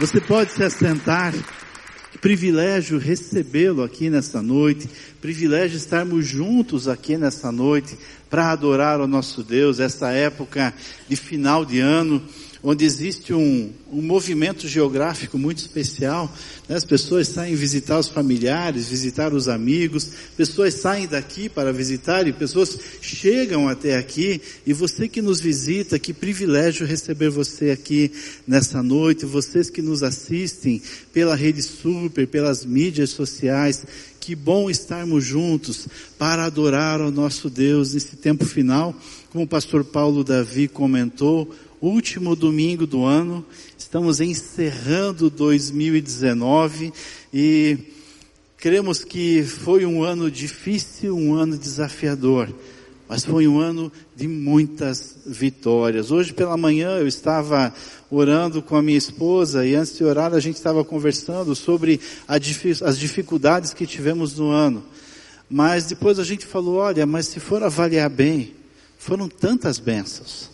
Você pode se assentar. Que privilégio recebê-lo aqui nessa noite. Privilégio estarmos juntos aqui nessa noite para adorar o nosso Deus. Essa época de final de ano onde existe um, um movimento geográfico muito especial. Né? As pessoas saem visitar os familiares, visitar os amigos, pessoas saem daqui para visitar e pessoas chegam até aqui. E você que nos visita, que privilégio receber você aqui nessa noite, vocês que nos assistem pela Rede Super, pelas mídias sociais. Que bom estarmos juntos para adorar ao nosso Deus nesse tempo final. Como o pastor Paulo Davi comentou, último domingo do ano, estamos encerrando 2019 e cremos que foi um ano difícil, um ano desafiador, mas foi um ano de muitas vitórias. Hoje pela manhã eu estava orando com a minha esposa e antes de orar a gente estava conversando sobre as dificuldades que tivemos no ano. Mas depois a gente falou, olha, mas se for avaliar bem, foram tantas bênçãos.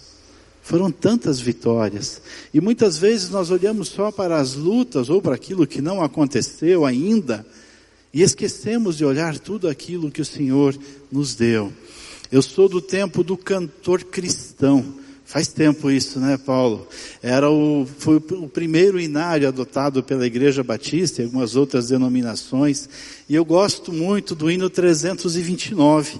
Foram tantas vitórias. E muitas vezes nós olhamos só para as lutas ou para aquilo que não aconteceu ainda e esquecemos de olhar tudo aquilo que o Senhor nos deu. Eu sou do tempo do cantor cristão. Faz tempo isso, né, Paulo? Era o, foi o primeiro inário adotado pela Igreja Batista e algumas outras denominações. E eu gosto muito do hino 329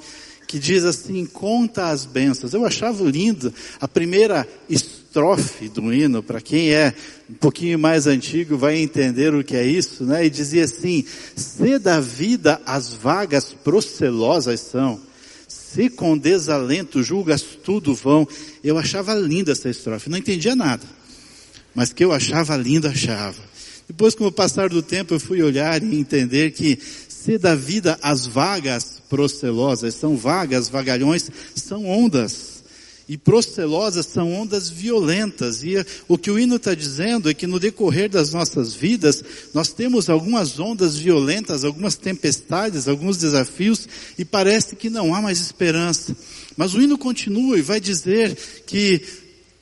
que diz assim, conta as bênçãos. Eu achava lindo a primeira estrofe do hino, para quem é um pouquinho mais antigo vai entender o que é isso, né? E dizia assim, se da vida as vagas procelosas são, se com desalento julgas tudo vão. Eu achava linda essa estrofe, não entendia nada. Mas que eu achava linda, achava. Depois, com o passar do tempo, eu fui olhar e entender que se da vida as vagas procelosas são vagas, vagalhões são ondas. E procelosas são ondas violentas. E o que o hino está dizendo é que no decorrer das nossas vidas, nós temos algumas ondas violentas, algumas tempestades, alguns desafios, e parece que não há mais esperança. Mas o hino continua e vai dizer que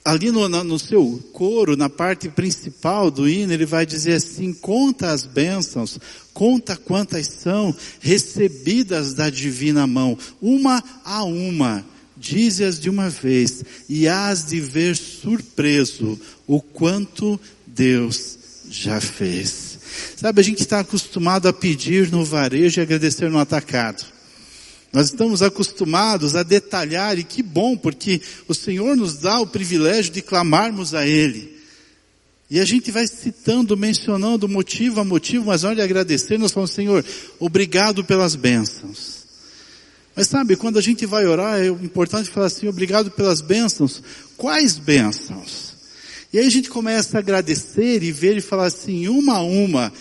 ali no, no, seu coro, na parte principal do hino, ele vai dizer assim, conta as bênçãos, conta quantas são recebidas da divina mão, uma a uma, dize-as de uma vez, e hás de ver surpreso o quanto Deus já fez. Sabe, a gente está acostumado a pedir no varejo e agradecer no atacado. Nós estamos acostumados a detalhar, e que bom, porque o Senhor nos dá o privilégio de clamarmos a Ele. E a gente vai citando, mencionando motivo a motivo, mas olha, agradecer, nós falamos, Senhor, obrigado pelas bênçãos. Mas sabe, quando a gente vai orar, é importante falar assim, obrigado pelas bênçãos. Quais bênçãos? E aí a gente começa a agradecer e ver e falar assim, uma a uma,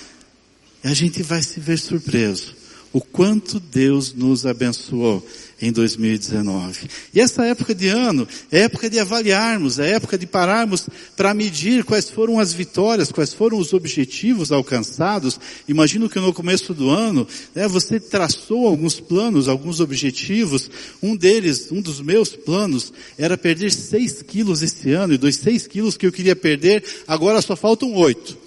e a gente vai se ver surpreso o quanto Deus nos abençoou em 2019. E essa época de ano é época de avaliarmos, é época de pararmos para medir quais foram as vitórias, quais foram os objetivos alcançados. Imagino que no começo do ano, né, você traçou alguns planos, alguns objetivos. Um deles, um dos meus planos, era perder 6 quilos esse ano, e dos 6 quilos que eu queria perder, agora só faltam 8.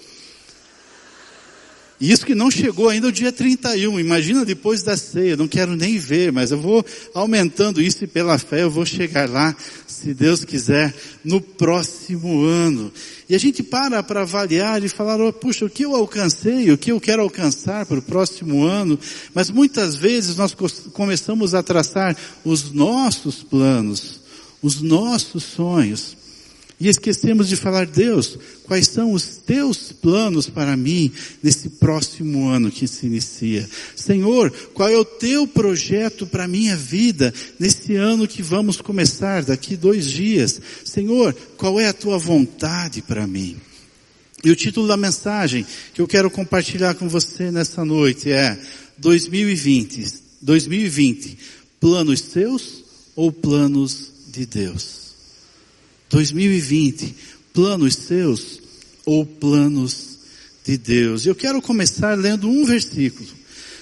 E isso que não chegou ainda o dia 31. Imagina depois da ceia. Não quero nem ver, mas eu vou aumentando isso e pela fé eu vou chegar lá, se Deus quiser, no próximo ano. E a gente para para avaliar e falar, oh, puxa, o que eu alcancei, o que eu quero alcançar para o próximo ano. Mas muitas vezes nós começamos a traçar os nossos planos, os nossos sonhos. E esquecemos de falar, Deus, quais são os teus planos para mim nesse próximo ano que se inicia? Senhor, qual é o teu projeto para minha vida nesse ano que vamos começar daqui dois dias? Senhor, qual é a tua vontade para mim? E o título da mensagem que eu quero compartilhar com você nessa noite é 2020, 2020, planos seus ou planos de Deus? 2020, planos seus ou planos de Deus? Eu quero começar lendo um versículo.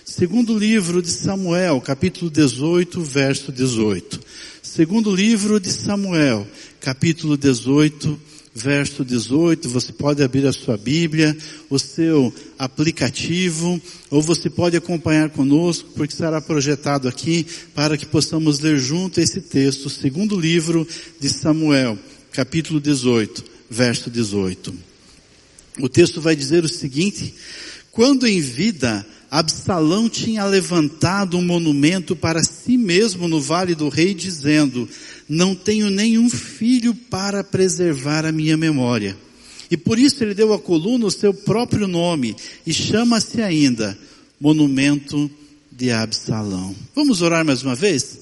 Segundo livro de Samuel, capítulo 18, verso 18. Segundo livro de Samuel, capítulo 18, verso 18. Você pode abrir a sua Bíblia, o seu aplicativo, ou você pode acompanhar conosco, porque será projetado aqui para que possamos ler junto esse texto, segundo livro de Samuel, capítulo 18, verso 18. O texto vai dizer o seguinte: quando em vida Absalão tinha levantado um monumento para si mesmo no vale do rei, dizendo: Não tenho nenhum filho para preservar a minha memória. E por isso ele deu à coluna o seu próprio nome, e chama-se ainda Monumento de Absalão. Vamos orar mais uma vez?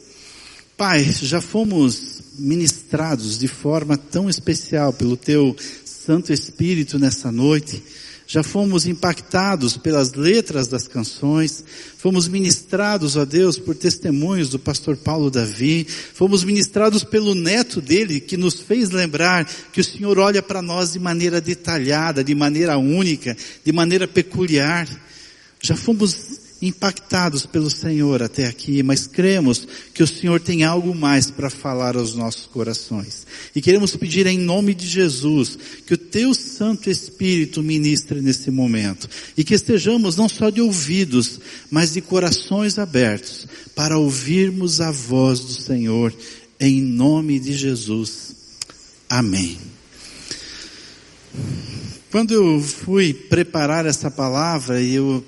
Pai, já fomos ministrados de forma tão especial pelo Teu Santo Espírito nessa noite. Já fomos impactados pelas letras das canções, fomos ministrados, ó Deus, por testemunhos do pastor Paulo Davi, fomos ministrados pelo neto dele, que nos fez lembrar que o Senhor olha para nós de maneira detalhada, de maneira única, de maneira peculiar. Já fomos impactados pelo Senhor até aqui, mas cremos que o Senhor tem algo mais para falar aos nossos corações. E queremos pedir em nome de Jesus que o teu Santo Espírito ministre nesse momento e que estejamos não só de ouvidos, mas de corações abertos para ouvirmos a voz do Senhor em nome de Jesus. Amém. Quando eu fui preparar essa palavra e eu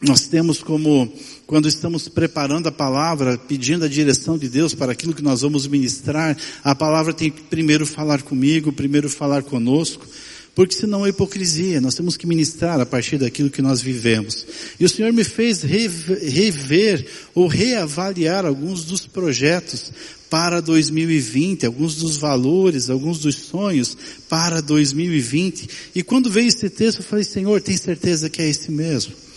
nós temos como, quando estamos preparando a palavra, pedindo a direção de Deus para aquilo que nós vamos ministrar, a palavra tem que primeiro falar comigo, primeiro falar conosco, porque senão é hipocrisia, nós temos que ministrar a partir daquilo que nós vivemos. E o Senhor me fez rever ou reavaliar alguns dos projetos para 2020, alguns dos valores, alguns dos sonhos para 2020. E quando veio esse texto, eu falei, Senhor, tem certeza que é esse mesmo?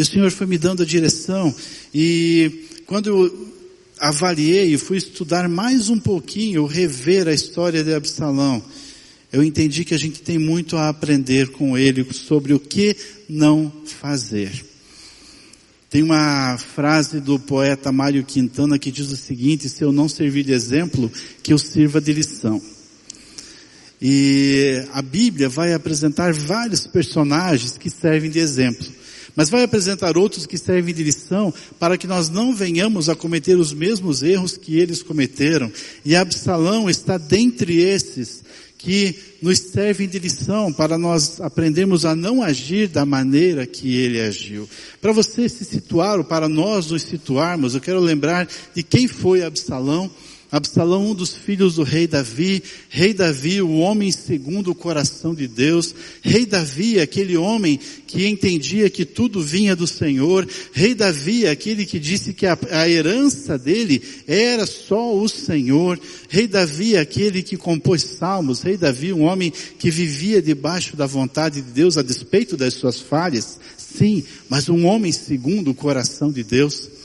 E o Senhor foi me dando a direção e quando eu avaliei e fui estudar mais um pouquinho, rever a história de Absalão, eu entendi que a gente tem muito a aprender com ele sobre o que não fazer. Tem uma frase do poeta Mário Quintana que diz o seguinte, se eu não servir de exemplo, que eu sirva de lição. E a Bíblia vai apresentar vários personagens que servem de exemplo. Mas vai apresentar outros que servem de lição para que nós não venhamos a cometer os mesmos erros que eles cometeram. E Absalão está dentre esses que nos servem de lição para nós aprendermos a não agir da maneira que ele agiu. Para você se situar ou para nós nos situarmos, eu quero lembrar de quem foi Absalão Absalão, um dos filhos do rei Davi, rei Davi, o homem segundo o coração de Deus, rei Davi, aquele homem que entendia que tudo vinha do Senhor, rei Davi, aquele que disse que a, a herança dele era só o Senhor, rei Davi, aquele que compôs salmos, rei Davi, um homem que vivia debaixo da vontade de Deus a despeito das suas falhas, sim, mas um homem segundo o coração de Deus.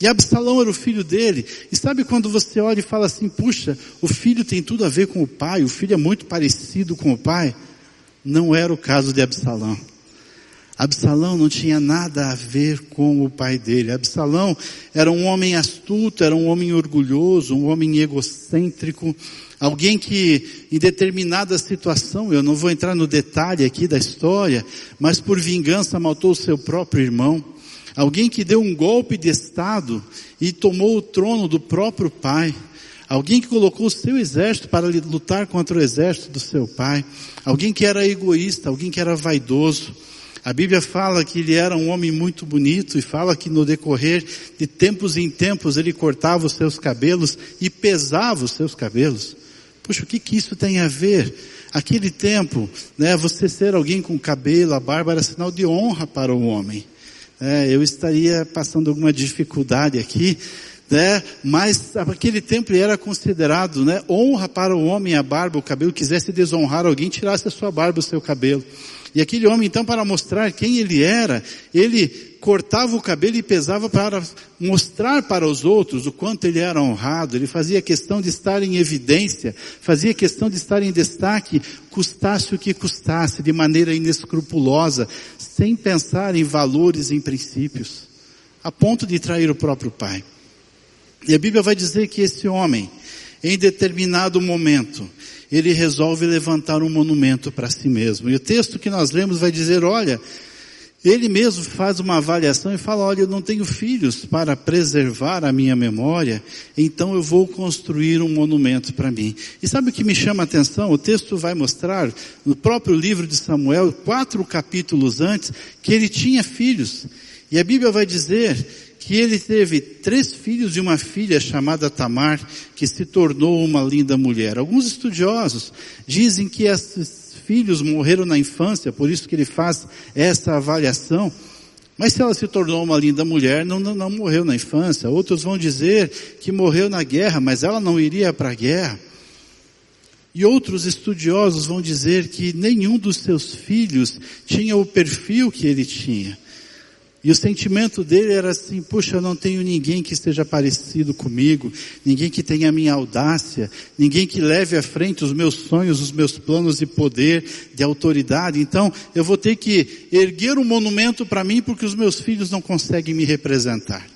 E Absalão era o filho dele. E sabe quando você olha e fala assim, puxa, o filho tem tudo a ver com o pai, o filho é muito parecido com o pai? Não era o caso de Absalão. Absalão não tinha nada a ver com o pai dele. Absalão era um homem astuto, era um homem orgulhoso, um homem egocêntrico, alguém que em determinada situação, eu não vou entrar no detalhe aqui da história, mas por vingança matou o seu próprio irmão. Alguém que deu um golpe de Estado e tomou o trono do próprio pai. Alguém que colocou o seu exército para lutar contra o exército do seu pai. Alguém que era egoísta, alguém que era vaidoso. A Bíblia fala que ele era um homem muito bonito e fala que no decorrer de tempos em tempos ele cortava os seus cabelos e pesava os seus cabelos. Puxa, o que que isso tem a ver? Aquele tempo, né, você ser alguém com cabelo, a barba era sinal de honra para o homem é, eu estaria passando alguma dificuldade aqui, né? Mas aquele tempo era considerado, né? Honra para o homem a barba, o cabelo, quisesse desonrar alguém, tirasse a sua barba, o seu cabelo. E aquele homem, então, para mostrar quem ele era, ele cortava o cabelo e pesava para mostrar para os outros o quanto ele era honrado. Ele fazia questão de estar em evidência, fazia questão de estar em destaque, custasse o que custasse, de maneira inescrupulosa, sem pensar em valores, em princípios, a ponto de trair o próprio pai. E a Bíblia vai dizer que esse homem, em determinado momento, ele resolve levantar um monumento para si mesmo. E o texto que nós lemos vai dizer, olha, ele mesmo faz uma avaliação e fala, olha, eu não tenho filhos para preservar a minha memória, então eu vou construir um monumento para mim. E sabe o que me chama a atenção? O texto vai mostrar, no próprio livro de Samuel, quatro capítulos antes, que ele tinha filhos. E a Bíblia vai dizer que ele teve três filhos e uma filha chamada Tamar, que se tornou uma linda mulher. Alguns estudiosos dizem que esses filhos morreram na infância, por isso que ele faz essa avaliação. Mas se ela se tornou uma linda mulher, não, não, não morreu na infância. Outros vão dizer que morreu na guerra, mas ela não iria para a guerra. E outros estudiosos vão dizer que nenhum dos seus filhos tinha o perfil que ele tinha. E o sentimento dele era assim, puxa, eu não tenho ninguém que esteja parecido comigo, ninguém que tenha a minha audácia, ninguém que leve à frente os meus sonhos, os meus planos de poder, de autoridade. Então, eu vou ter que erguer um monumento para mim porque os meus filhos não conseguem me representar.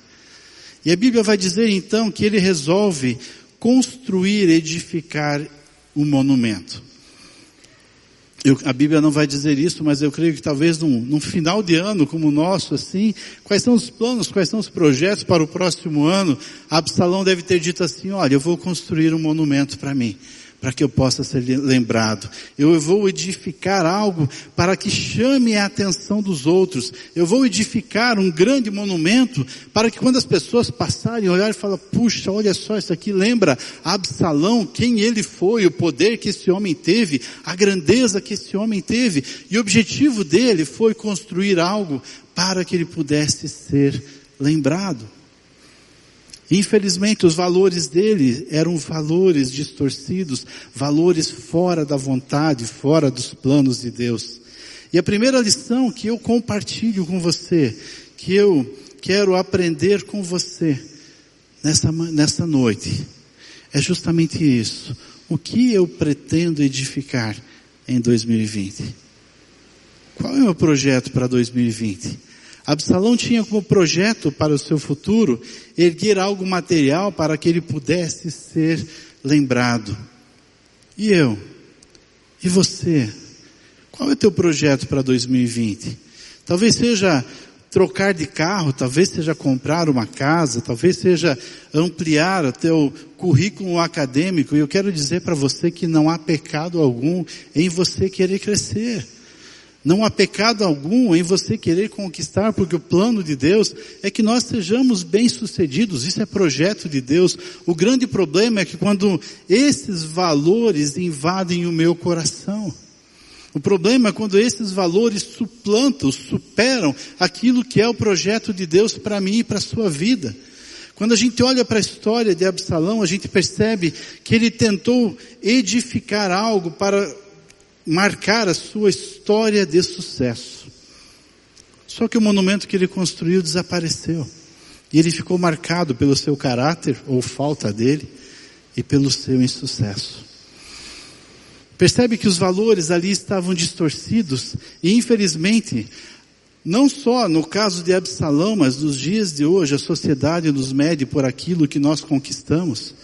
E a Bíblia vai dizer então que ele resolve construir, edificar um monumento. Eu, a Bíblia não vai dizer isso, mas eu creio que talvez num, num, final de ano como o nosso, assim, quais são os planos, quais são os projetos para o próximo ano? Absalão deve ter dito assim, olha, eu vou construir um monumento para mim para que eu possa ser lembrado. Eu vou edificar algo para que chame a atenção dos outros. Eu vou edificar um grande monumento para que quando as pessoas passarem, olharem e falar, puxa, olha só isso aqui, lembra Absalão, quem ele foi, o poder que esse homem teve, a grandeza que esse homem teve. E o objetivo dele foi construir algo para que ele pudesse ser lembrado. Infelizmente, os valores dele eram valores distorcidos, valores fora da vontade, fora dos planos de Deus. E a primeira lição que eu compartilho com você, que eu quero aprender com você nessa, nessa noite, é justamente isso. O que eu pretendo edificar em 2020? Qual é o meu projeto para 2020? Absalão tinha como projeto para o seu futuro erguer algo material para que ele pudesse ser lembrado. E eu? E você? Qual é o teu projeto para 2020? Talvez seja trocar de carro, talvez seja comprar uma casa, talvez seja ampliar o teu currículo acadêmico. E eu quero dizer para você que não há pecado algum em você querer crescer. Não há pecado algum em você querer conquistar, porque o plano de Deus é que nós sejamos bem-sucedidos. Isso é projeto de Deus. O grande problema é que quando esses valores invadem o meu coração, o problema é quando esses valores suplantam, superam aquilo que é o projeto de Deus para mim e para a sua vida. Quando a gente olha para a história de Absalão, a gente percebe que ele tentou edificar algo para marcar a sua história de sucesso. Só que o monumento que ele construiu desapareceu. E ele ficou marcado pelo seu caráter, ou falta dele, e pelo seu insucesso. Percebe que os valores ali estavam distorcidos, e infelizmente, não só no caso de Absalão, mas nos dias de hoje, a sociedade nos mede por aquilo que nós conquistamos.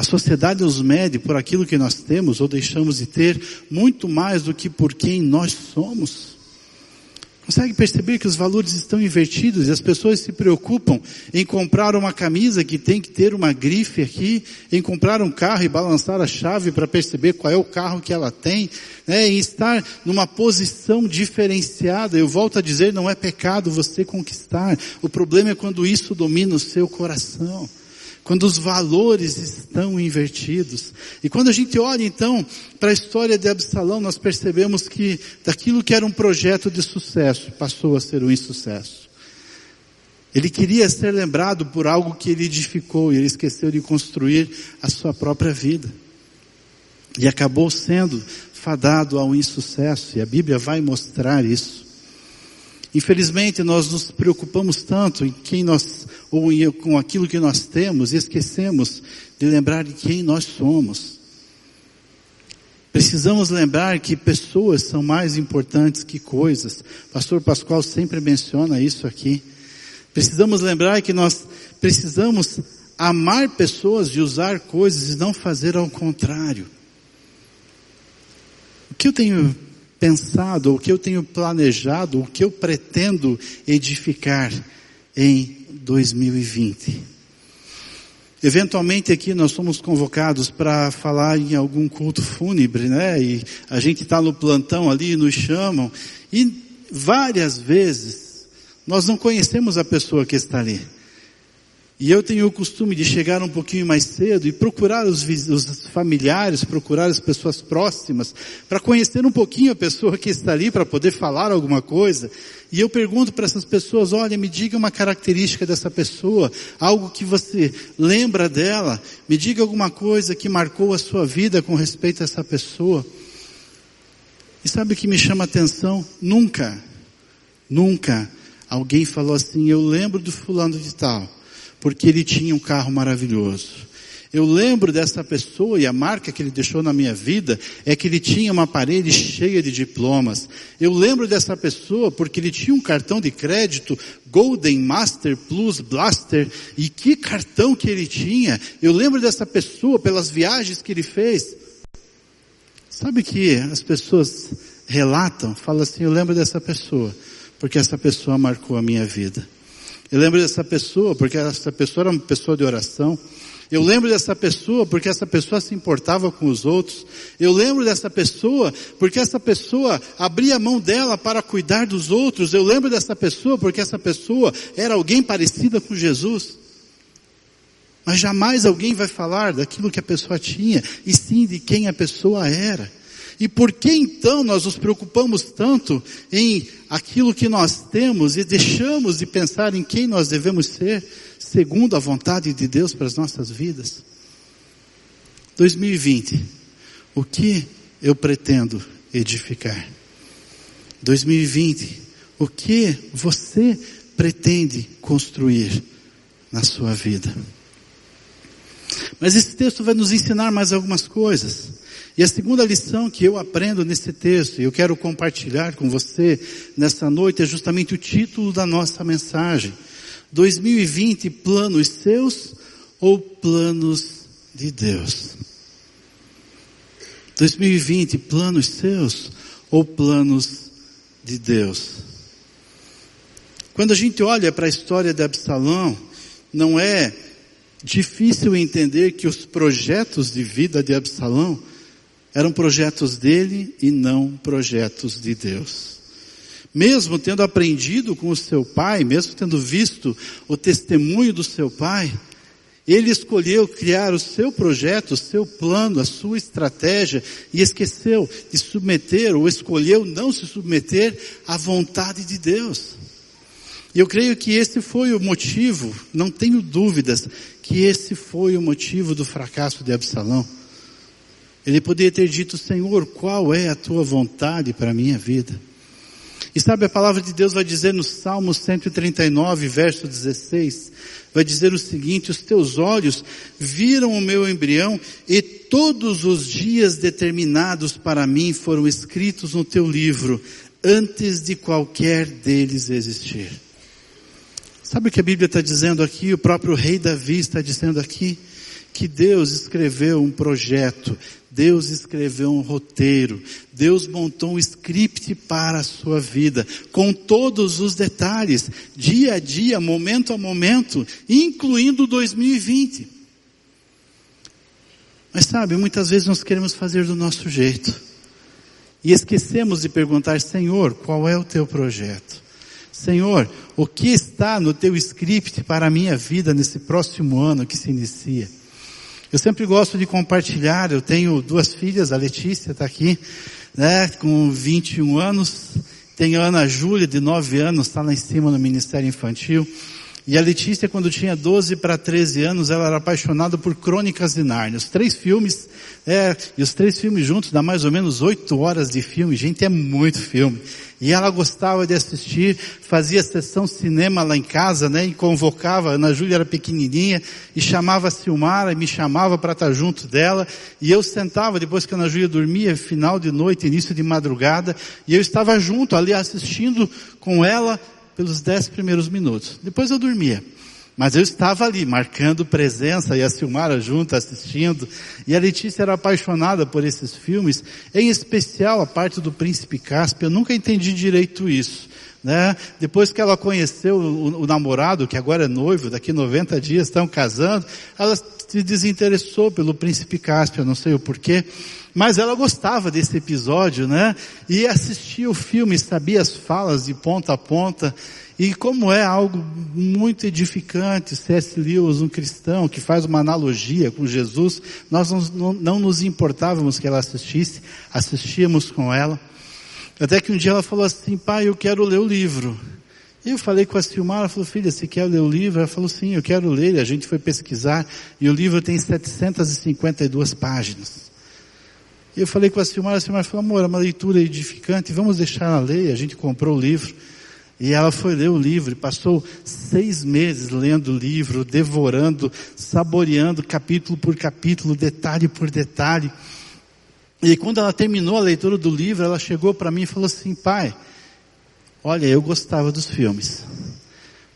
A sociedade nos mede por aquilo que nós temos ou deixamos de ter, muito mais do que por quem nós somos. Consegue perceber que os valores estão invertidos e as pessoas se preocupam em comprar uma camisa que tem que ter uma grife aqui, em comprar um carro e balançar a chave para perceber qual é o carro que ela tem, né, em estar numa posição diferenciada. Eu volto a dizer, não é pecado você conquistar. O problema é quando isso domina o seu coração quando os valores estão invertidos. E quando a gente olha então para a história de Absalão, nós percebemos que daquilo que era um projeto de sucesso, passou a ser um insucesso. Ele queria ser lembrado por algo que ele edificou e ele esqueceu de construir a sua própria vida. E acabou sendo fadado ao insucesso, e a Bíblia vai mostrar isso. Infelizmente, nós nos preocupamos tanto em quem nós, ou em, com aquilo que nós temos, e esquecemos de lembrar de quem nós somos. Precisamos lembrar que pessoas são mais importantes que coisas. Pastor Pascoal sempre menciona isso aqui. Precisamos lembrar que nós precisamos amar pessoas e usar coisas e não fazer ao contrário. O que eu tenho pensado, o que eu tenho planejado, o que eu pretendo edificar em 2020? Eventualmente aqui nós somos convocados para falar em algum culto fúnebre, né? E a gente está no plantão ali, nos chamam. E várias vezes nós não conhecemos a pessoa que está ali. E eu tenho o costume de chegar um pouquinho mais cedo e procurar os, os familiares, procurar as pessoas próximas, para conhecer um pouquinho a pessoa que está ali, para poder falar alguma coisa. E eu pergunto para essas pessoas, olha, me diga uma característica dessa pessoa, algo que você lembra dela, me diga alguma coisa que marcou a sua vida com respeito a essa pessoa. E sabe o que me chama a atenção? Nunca, nunca alguém falou assim, eu lembro do fulano de tal porque ele tinha um carro maravilhoso. Eu lembro dessa pessoa e a marca que ele deixou na minha vida é que ele tinha uma parede cheia de diplomas. Eu lembro dessa pessoa porque ele tinha um cartão de crédito Golden Master Plus Blaster e que cartão que ele tinha. Eu lembro dessa pessoa pelas viagens que ele fez. Sabe que as pessoas relatam, falam assim, eu lembro dessa pessoa porque essa pessoa marcou a minha vida. Eu lembro dessa pessoa porque essa pessoa era uma pessoa de oração. Eu lembro dessa pessoa porque essa pessoa se importava com os outros. Eu lembro dessa pessoa porque essa pessoa abria a mão dela para cuidar dos outros. Eu lembro dessa pessoa porque essa pessoa era alguém parecida com Jesus. Mas jamais alguém vai falar daquilo que a pessoa tinha, e sim de quem a pessoa era. E por que então nós nos preocupamos tanto em aquilo que nós temos e deixamos de pensar em quem nós devemos ser, segundo a vontade de Deus para as nossas vidas? 2020, o que eu pretendo edificar? 2020, o que você pretende construir na sua vida? Mas esse texto vai nos ensinar mais algumas coisas. E a segunda lição que eu aprendo nesse texto, e eu quero compartilhar com você nessa noite, é justamente o título da nossa mensagem. 2020, planos seus ou planos de Deus? 2020, planos seus ou planos de Deus? Quando a gente olha para a história de Absalão, não é difícil entender que os projetos de vida de Absalão eram projetos dele e não projetos de Deus. Mesmo tendo aprendido com o seu pai, mesmo tendo visto o testemunho do seu pai, ele escolheu criar o seu projeto, o seu plano, a sua estratégia e esqueceu de submeter ou escolheu não se submeter à vontade de Deus. E eu creio que esse foi o motivo, não tenho dúvidas, que esse foi o motivo do fracasso de Absalão. Ele poderia ter dito, Senhor, qual é a tua vontade para a minha vida? E sabe, a palavra de Deus vai dizer no Salmo 139, verso 16, vai dizer o seguinte, os teus olhos viram o meu embrião e todos os dias determinados para mim foram escritos no teu livro, antes de qualquer deles existir. Sabe o que a Bíblia está dizendo aqui? O próprio rei Davi está dizendo aqui que Deus escreveu um projeto, Deus escreveu um roteiro, Deus montou um script para a sua vida, com todos os detalhes, dia a dia, momento a momento, incluindo 2020. Mas sabe, muitas vezes nós queremos fazer do nosso jeito. E esquecemos de perguntar, Senhor, qual é o teu projeto? Senhor, o que está no teu script para a minha vida nesse próximo ano que se inicia? Eu sempre gosto de compartilhar, eu tenho duas filhas, a Letícia está aqui, né, com 21 anos, tenho a Ana Júlia, de 9 anos, está lá em cima no Ministério Infantil, e a Letícia, quando tinha 12 para 13 anos, ela era apaixonada por Crônicas de Nárnia. Os três filmes, é, e os três filmes juntos dá mais ou menos 8 horas de filme. Gente, é muito filme. E ela gostava de assistir, fazia sessão cinema lá em casa, né? E convocava, a Ana Júlia era pequenininha, e chamava a Silmara, e me chamava para estar junto dela. E eu sentava, depois que a Ana Júlia dormia, final de noite, início de madrugada, e eu estava junto ali assistindo com ela pelos dez primeiros minutos. Depois eu dormia. Mas eu estava ali, marcando presença, e a Silmara junto, assistindo. E a Letícia era apaixonada por esses filmes, em especial a parte do Príncipe Cáspio. Eu nunca entendi direito isso. Né? Depois que ela conheceu o, o, namorado, que agora é noivo, daqui 90 dias estão casando, ela se desinteressou pelo príncipe Cáspio, não sei o porquê, mas ela gostava desse episódio, né? E assistia o filme, sabia as falas de ponta a ponta, e como é algo muito edificante, C.S. Lewis, um cristão que faz uma analogia com Jesus, nós não, não, nos importávamos que ela assistisse, assistíamos com ela. Até que um dia ela falou assim, pai, eu quero ler o livro. Eu falei com a Silmar, ela falou, filha, você quer ler o livro? Ela falou, sim, eu quero ler. E a gente foi pesquisar e o livro tem 752 páginas. Eu falei com a Silmar, a Silmar falou, amor, é uma leitura edificante, vamos deixar ela ler. A gente comprou o livro. E ela foi ler o livro e passou seis meses lendo o livro, devorando, saboreando capítulo por capítulo, detalhe por detalhe. E quando ela terminou a leitura do livro, ela chegou para mim e falou assim, pai, olha, eu gostava dos filmes,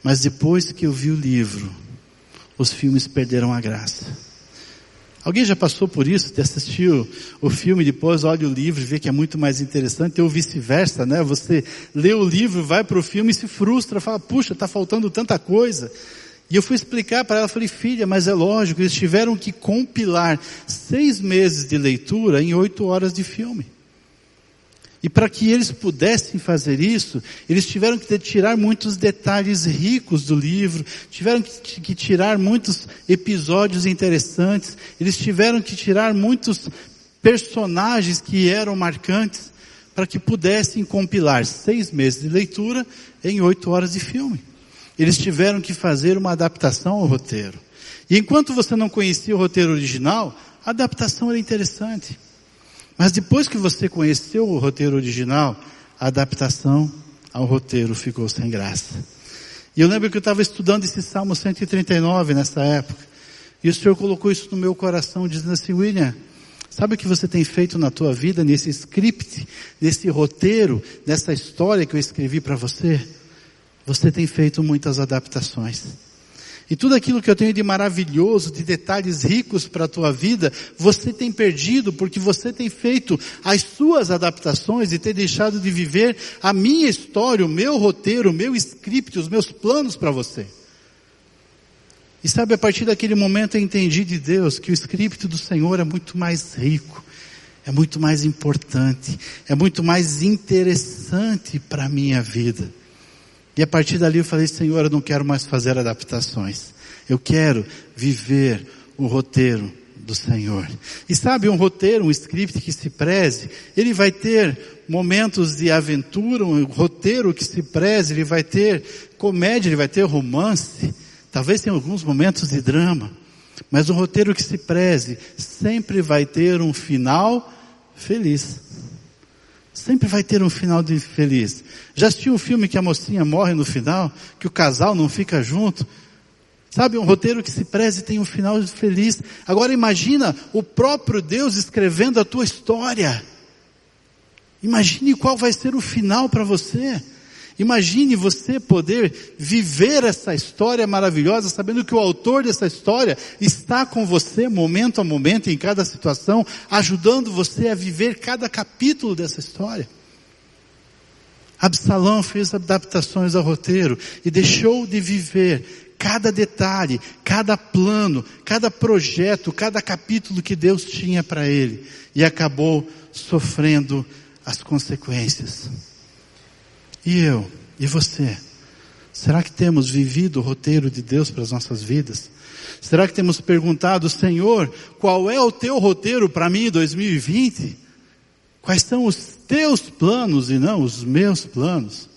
mas depois que eu vi o livro, os filmes perderam a graça. Alguém já passou por isso, de assistir o, filme, depois olha o livro e vê que é muito mais interessante, ou vice-versa, né? Você lê o livro, vai para o filme e se frustra, fala, puxa, está faltando tanta coisa. E eu fui explicar para ela, falei, filha, mas é lógico, eles tiveram que compilar seis meses de leitura em oito horas de filme. E para que eles pudessem fazer isso, eles tiveram que tirar muitos detalhes ricos do livro, tiveram que, tirar muitos episódios interessantes, eles tiveram que tirar muitos personagens que eram marcantes, para que pudessem compilar seis meses de leitura em oito horas de filme. Eles tiveram que fazer uma adaptação ao roteiro. E enquanto você não conhecia o roteiro original, a adaptação era interessante. Mas depois que você conheceu o roteiro original, a adaptação ao roteiro ficou sem graça. E eu lembro que eu estava estudando esse Salmo 139 nessa época. E o Senhor colocou isso no meu coração, dizendo assim, William, sabe o que você tem feito na tua vida, nesse script, nesse roteiro, nessa história que eu escrevi para você? Você tem feito muitas adaptações. E tudo aquilo que eu tenho de maravilhoso, de detalhes ricos para a tua vida, você tem perdido porque você tem feito as suas adaptações e tem deixado de viver a minha história, o meu roteiro, o meu script, os meus planos para você. E sabe, a partir daquele momento eu entendi de Deus que o script do Senhor é muito mais rico, é muito mais importante, é muito mais interessante para a minha vida. E a partir dali eu falei, Senhor, eu não quero mais fazer adaptações. Eu quero viver o roteiro do Senhor. E sabe, um roteiro, um script que se preze, ele vai ter momentos de aventura, um roteiro que se preze, ele vai ter comédia, ele vai ter romance, talvez tenha alguns momentos de drama, mas um roteiro que se preze sempre vai ter um final feliz. Sempre vai ter um final de feliz. Já assistiu um filme que a mocinha morre no final? Que o casal não fica junto? Sabe, um roteiro que se preze tem um final feliz. Agora imagina o próprio Deus escrevendo a tua história. Imagine qual vai ser o final para você. Imagine você poder viver essa história maravilhosa, sabendo que o autor dessa história está com você momento a momento, em cada situação, ajudando você a viver cada capítulo dessa história. Absalão fez adaptações ao roteiro e deixou de viver cada detalhe, cada plano, cada projeto, cada capítulo que Deus tinha para ele e acabou sofrendo as consequências. E eu? E você? Será que temos vivido o roteiro de Deus para as nossas vidas? Será que temos perguntado, Senhor, qual é o teu roteiro para mim em 2020? Quais são os teus planos e não os meus planos?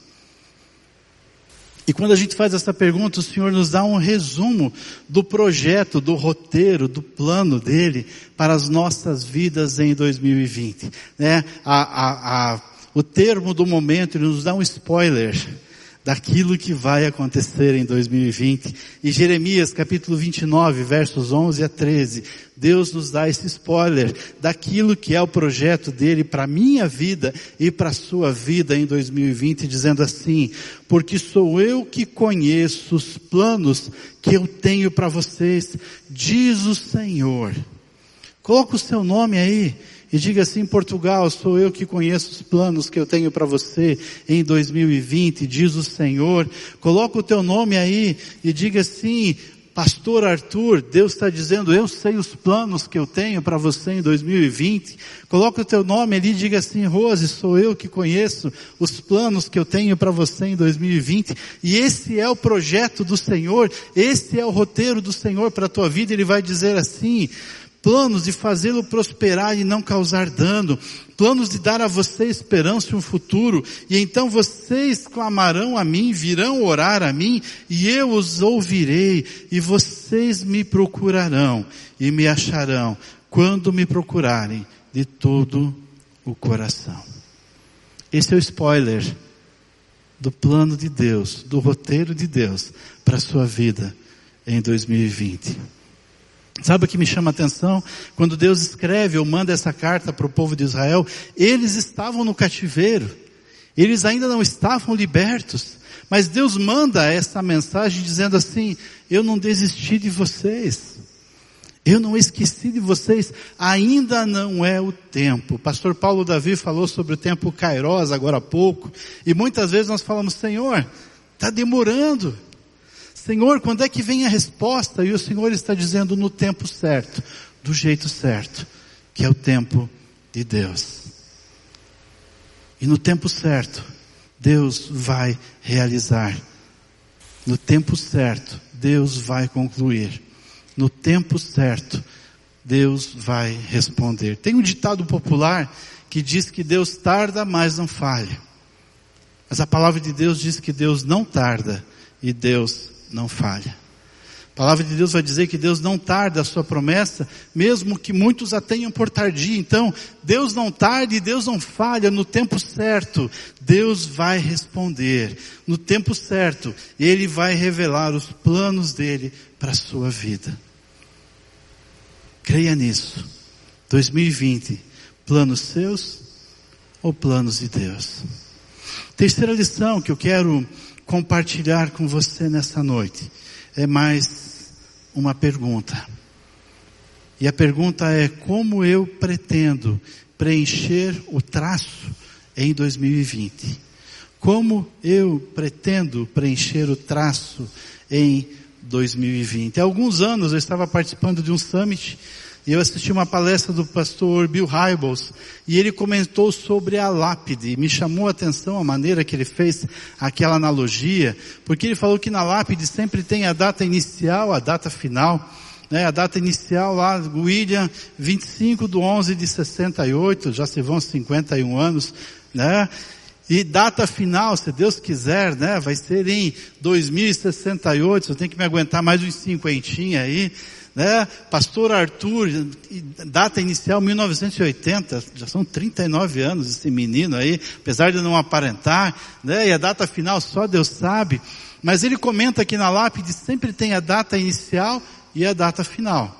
E quando a gente faz essa pergunta, o Senhor nos dá um resumo do projeto, do roteiro, do plano dele para as nossas vidas em 2020. Né? A, a, a o termo do momento, ele nos dá um spoiler daquilo que vai acontecer em 2020. E Jeremias capítulo 29, versos 11 a 13, Deus nos dá esse spoiler daquilo que é o projeto dele para a minha vida e para a sua vida em 2020, dizendo assim, porque sou eu que conheço os planos que eu tenho para vocês, diz o Senhor. Coloca o seu nome aí e diga assim, Portugal, sou eu que conheço os planos que eu tenho para você em 2020, diz o Senhor. Coloca o teu nome aí e diga assim, Pastor Arthur, Deus está dizendo, eu sei os planos que eu tenho para você em 2020. Coloca o teu nome ali e diga assim, Rose, sou eu que conheço os planos que eu tenho para você em 2020. E esse é o projeto do Senhor, esse é o roteiro do Senhor para a tua vida. Ele vai dizer assim, planos de fazê-lo prosperar e não causar dano, planos de dar a você esperança e um futuro, e então vocês clamarão a mim, virão orar a mim, e eu os ouvirei, e vocês me procurarão e me acharão quando me procurarem de todo o coração. Esse é o spoiler do plano de Deus, do roteiro de Deus para a sua vida em 2020. Sabe o que me chama a atenção? Quando Deus escreve ou manda essa carta para o povo de Israel, eles estavam no cativeiro. Eles ainda não estavam libertos. Mas Deus manda essa mensagem dizendo assim, eu não desisti de vocês. Eu não esqueci de vocês, ainda não é o tempo. Pastor Paulo Davi falou sobre o tempo Kairos agora há pouco, e muitas vezes nós falamos, Senhor, está demorando, Senhor, quando é que vem a resposta? E o Senhor está dizendo no tempo certo, do jeito certo, que é o tempo de Deus. E no tempo certo, Deus vai realizar. No tempo certo, Deus vai concluir. No tempo certo, Deus vai responder. Tem um ditado popular que diz que Deus tarda, mas não falha. Mas a palavra de Deus diz que Deus não tarda e Deus não falha. A palavra de Deus vai dizer que Deus não tarda a sua promessa, mesmo que muitos a tenham por tardia. Então, Deus não tarda e Deus não falha no tempo certo. Deus vai responder no tempo certo. Ele vai revelar os planos dele para a sua vida. Creia nisso. 2020, planos seus ou planos de Deus? Terceira lição que eu quero compartilhar com você nessa noite é mais uma pergunta. E a pergunta é: como eu pretendo preencher o traço em 2020? Como eu pretendo preencher o traço em 2020? Há alguns anos eu estava participando de um summit e eu assisti uma palestra do pastor Bill Hybels e ele comentou sobre a lápide. Me chamou a atenção a maneira que ele fez aquela analogia, porque ele falou que na lápide sempre tem a data inicial, a data final. Né, a data inicial lá, William, 25 de 11 de 68, já se vão 51 anos, né? E data final, se Deus quiser, né, vai ser em 2068, eu tenho que me aguentar mais uns cinquentinha aí, né? Pastor Arthur, data inicial 1980, já são 39 anos esse menino aí, apesar de não aparentar, né? E a data final só Deus sabe. Mas ele comenta que na lápide sempre tem a data inicial e a data final.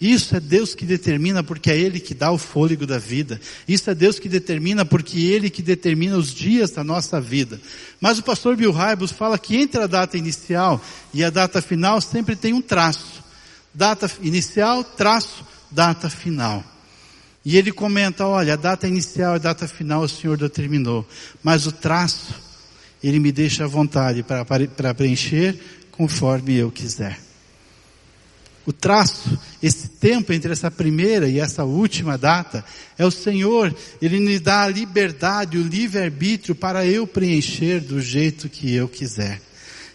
Isso é Deus que determina porque é Ele que dá o fôlego da vida. Isso é Deus que determina porque é Ele que determina os dias da nossa vida. Mas o pastor Bill Hybels fala que entre a data inicial e a data final sempre tem um traço data inicial, traço, data final. E ele comenta, olha, a data inicial e a data final o Senhor determinou, mas o traço, ele me deixa à vontade para preencher conforme eu quiser. O traço, esse tempo entre essa primeira e essa última data, é o Senhor, Ele me dá a liberdade, o livre-arbítrio para eu preencher do jeito que eu quiser.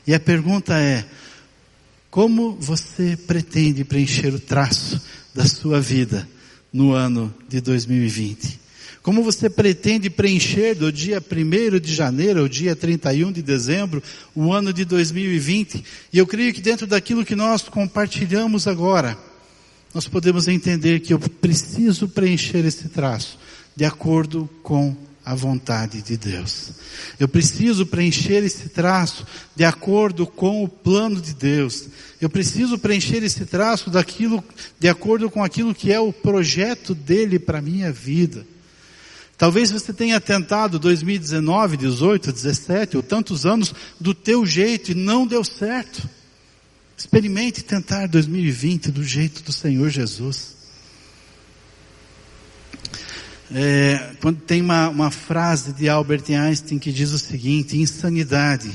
E a pergunta é, como você pretende preencher o traço da sua vida no ano de 2020? Como você pretende preencher do dia 1 de janeiro ao dia 31 de dezembro o ano de 2020? E eu creio que dentro daquilo que nós compartilhamos agora, nós podemos entender que eu preciso preencher esse traço de acordo com a vontade de Deus. Eu preciso preencher esse traço de acordo com o plano de Deus. Eu preciso preencher esse traço daquilo, de acordo com aquilo que é o projeto dele para minha vida. Talvez você tenha tentado 2019, 18, 17 ou tantos anos do teu jeito e não deu certo. Experimente tentar 2020 do jeito do Senhor Jesus. É, quando tem uma, uma frase de Albert Einstein que diz o seguinte: insanidade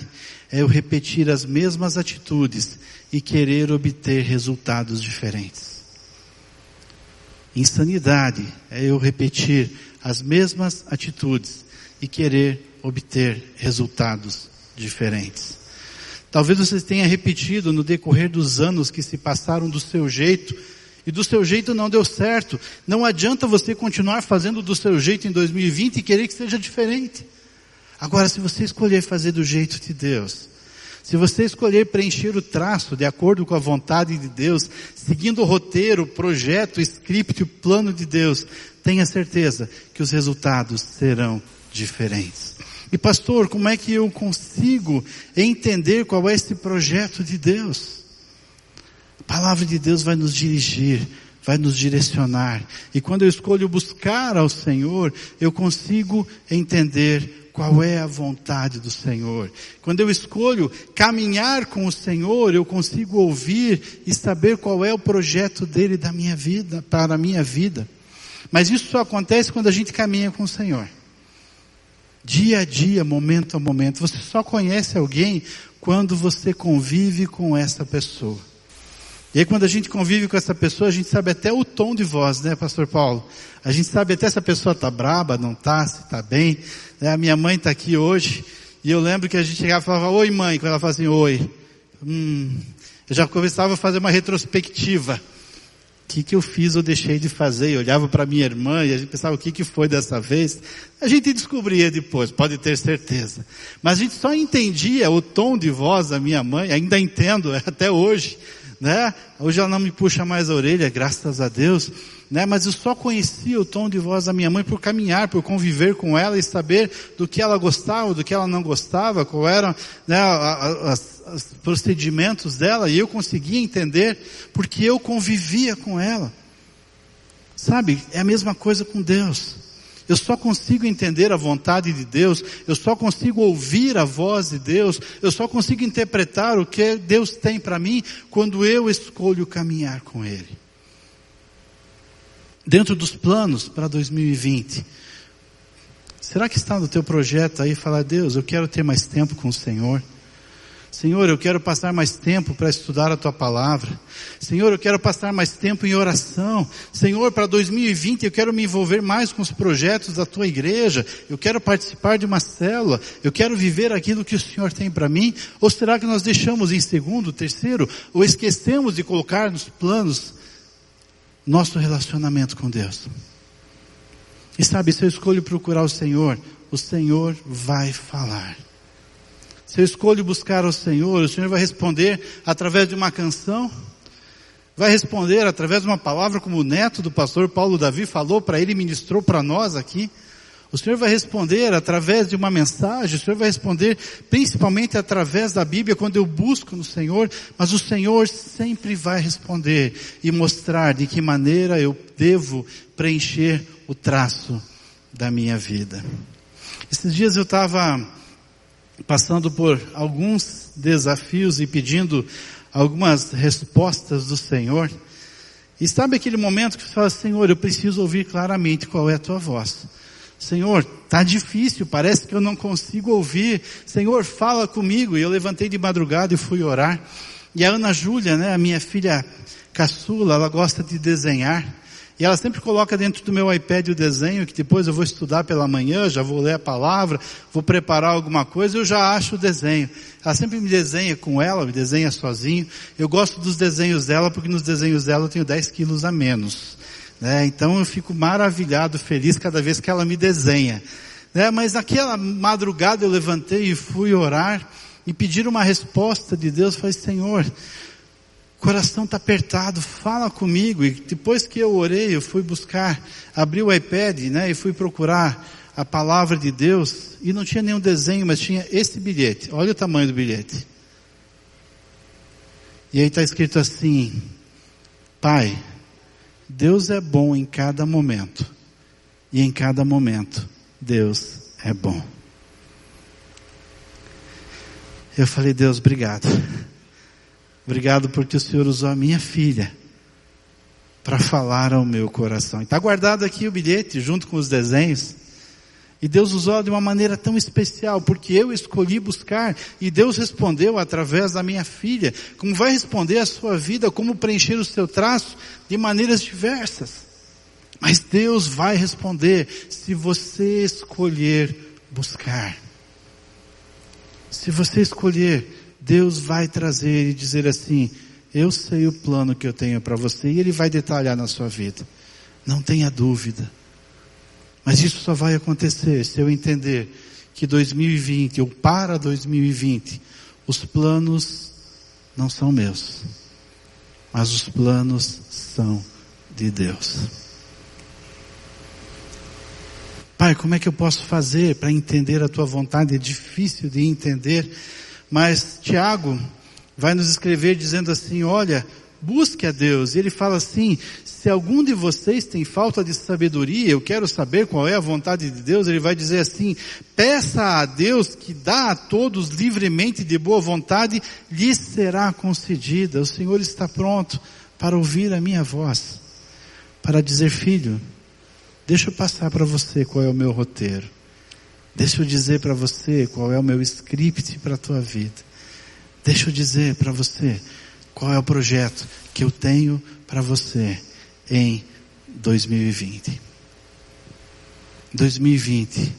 é eu repetir as mesmas atitudes e querer obter resultados diferentes. Insanidade é eu repetir as mesmas atitudes e querer obter resultados diferentes. Talvez você tenha repetido no decorrer dos anos que se passaram do seu jeito e do seu jeito não deu certo. Não adianta você continuar fazendo do seu jeito em 2020 e querer que seja diferente. Agora, se você escolher fazer do jeito de Deus, se você escolher preencher o traço de acordo com a vontade de Deus, seguindo o roteiro, o projeto, o script, o plano de Deus, tenha certeza que os resultados serão diferentes. E pastor, como é que eu consigo entender qual é esse projeto de Deus? Palavra de Deus vai nos dirigir, vai nos direcionar. E quando eu escolho buscar ao Senhor, eu consigo entender qual é a vontade do Senhor. Quando eu escolho caminhar com o Senhor, eu consigo ouvir e saber qual é o projeto dele da minha vida, para a minha vida. Mas isso só acontece quando a gente caminha com o Senhor. Dia a dia, momento a momento. Você só conhece alguém quando você convive com essa pessoa. E aí quando a gente convive com essa pessoa, a gente sabe até o tom de voz, né, pastor Paulo? A gente sabe até se a pessoa tá braba, não tá, se tá bem. Né? A minha mãe está aqui hoje, e eu lembro que a gente chegava e falava, oi mãe, quando ela falava assim, oi. Hum, eu já começava a fazer uma retrospectiva. O que, que eu fiz ou deixei de fazer? Eu olhava para minha irmã e a gente pensava o que, que foi dessa vez. A gente descobria depois, pode ter certeza. Mas a gente só entendia o tom de voz da minha mãe, ainda entendo até hoje, né? Hoje ela não me puxa mais a orelha, graças a Deus, né? Mas eu só conhecia o tom de voz da minha mãe por caminhar, por conviver com ela e saber do que ela gostava, do que ela não gostava, qual eram né, os procedimentos dela, e eu conseguia entender porque eu convivia com ela. Sabe? É a mesma coisa com Deus. Eu só consigo entender a vontade de Deus, eu só consigo ouvir a voz de Deus, eu só consigo interpretar o que Deus tem para mim quando eu escolho caminhar com Ele. Dentro dos planos para 2020, será que está no teu projeto aí falar, Deus, eu quero ter mais tempo com o Senhor? Senhor, eu quero passar mais tempo para estudar a tua palavra. Senhor, eu quero passar mais tempo em oração. Senhor, para 2020 eu quero me envolver mais com os projetos da tua igreja. Eu quero participar de uma célula. Eu quero viver aquilo que o Senhor tem para mim. Ou será que nós deixamos em segundo, terceiro, ou esquecemos de colocar nos planos nosso relacionamento com Deus? E sabe, se eu escolho procurar o Senhor, o Senhor vai falar. Se eu escolho buscar o Senhor, o Senhor vai responder através de uma canção, vai responder através de uma palavra como o neto do pastor Paulo Davi falou para ele e ministrou para nós aqui. O Senhor vai responder através de uma mensagem, o Senhor vai responder principalmente através da Bíblia quando eu busco no Senhor, mas o Senhor sempre vai responder e mostrar de que maneira eu devo preencher o traço da minha vida. Esses dias eu estava passando por alguns desafios e pedindo algumas respostas do Senhor. E sabe aquele momento que você fala, Senhor, eu preciso ouvir claramente qual é a tua voz. Senhor, tá difícil, parece que eu não consigo ouvir. Senhor, fala comigo. E eu levantei de madrugada e fui orar. E a Ana Júlia, né, a minha filha caçula, ela gosta de desenhar. E ela sempre coloca dentro do meu iPad o desenho, que depois eu vou estudar pela manhã, já vou ler a palavra, vou preparar alguma coisa, eu já acho o desenho. Ela sempre me desenha com ela, me desenha sozinho. Eu gosto dos desenhos dela, porque nos desenhos dela eu tenho 10 quilos a menos. Né? Então eu fico maravilhado, feliz cada vez que ela me desenha. Né? Mas naquela madrugada eu levantei e fui orar e pedir uma resposta de Deus. Falei, Senhor, o coração está apertado, fala comigo. E depois que eu orei, eu fui buscar, abri o iPad, né, e fui procurar a palavra de Deus e não tinha nenhum desenho, mas tinha esse bilhete. Olha o tamanho do bilhete. E aí está escrito assim: Pai, Deus é bom em cada momento, e em cada momento Deus é bom. Eu falei, Deus, obrigado. Obrigado porque o Senhor usou a minha filha para falar ao meu coração. Está guardado aqui o bilhete junto com os desenhos. E Deus usou de uma maneira tão especial, porque eu escolhi buscar e Deus respondeu através da minha filha, como vai responder a sua vida, como preencher o seu traço de maneiras diversas. Mas Deus vai responder se você escolher buscar. Se você escolher, Deus vai trazer e dizer assim: Eu sei o plano que eu tenho para você, e Ele vai detalhar na sua vida. Não tenha dúvida. Mas isso só vai acontecer se eu entender que 2020, ou para 2020, os planos não são meus, mas os planos são de Deus. Pai, como é que eu posso fazer para entender a tua vontade? É difícil de entender, mas Tiago vai nos escrever dizendo assim: olha, busque a Deus. E ele fala assim: se algum de vocês tem falta de sabedoria, eu quero saber qual é a vontade de Deus, ele vai dizer assim: peça a Deus que dá a todos livremente de boa vontade, lhe será concedida. O Senhor está pronto para ouvir a minha voz, para dizer, filho, Deixa eu passar para você qual é o meu roteiro. Deixa eu dizer para você qual é o meu script para a tua vida. Deixa eu dizer para você qual é o projeto que eu tenho para você em 2020. 2020,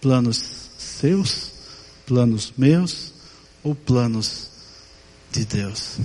planos seus, planos meus ou planos de Deus?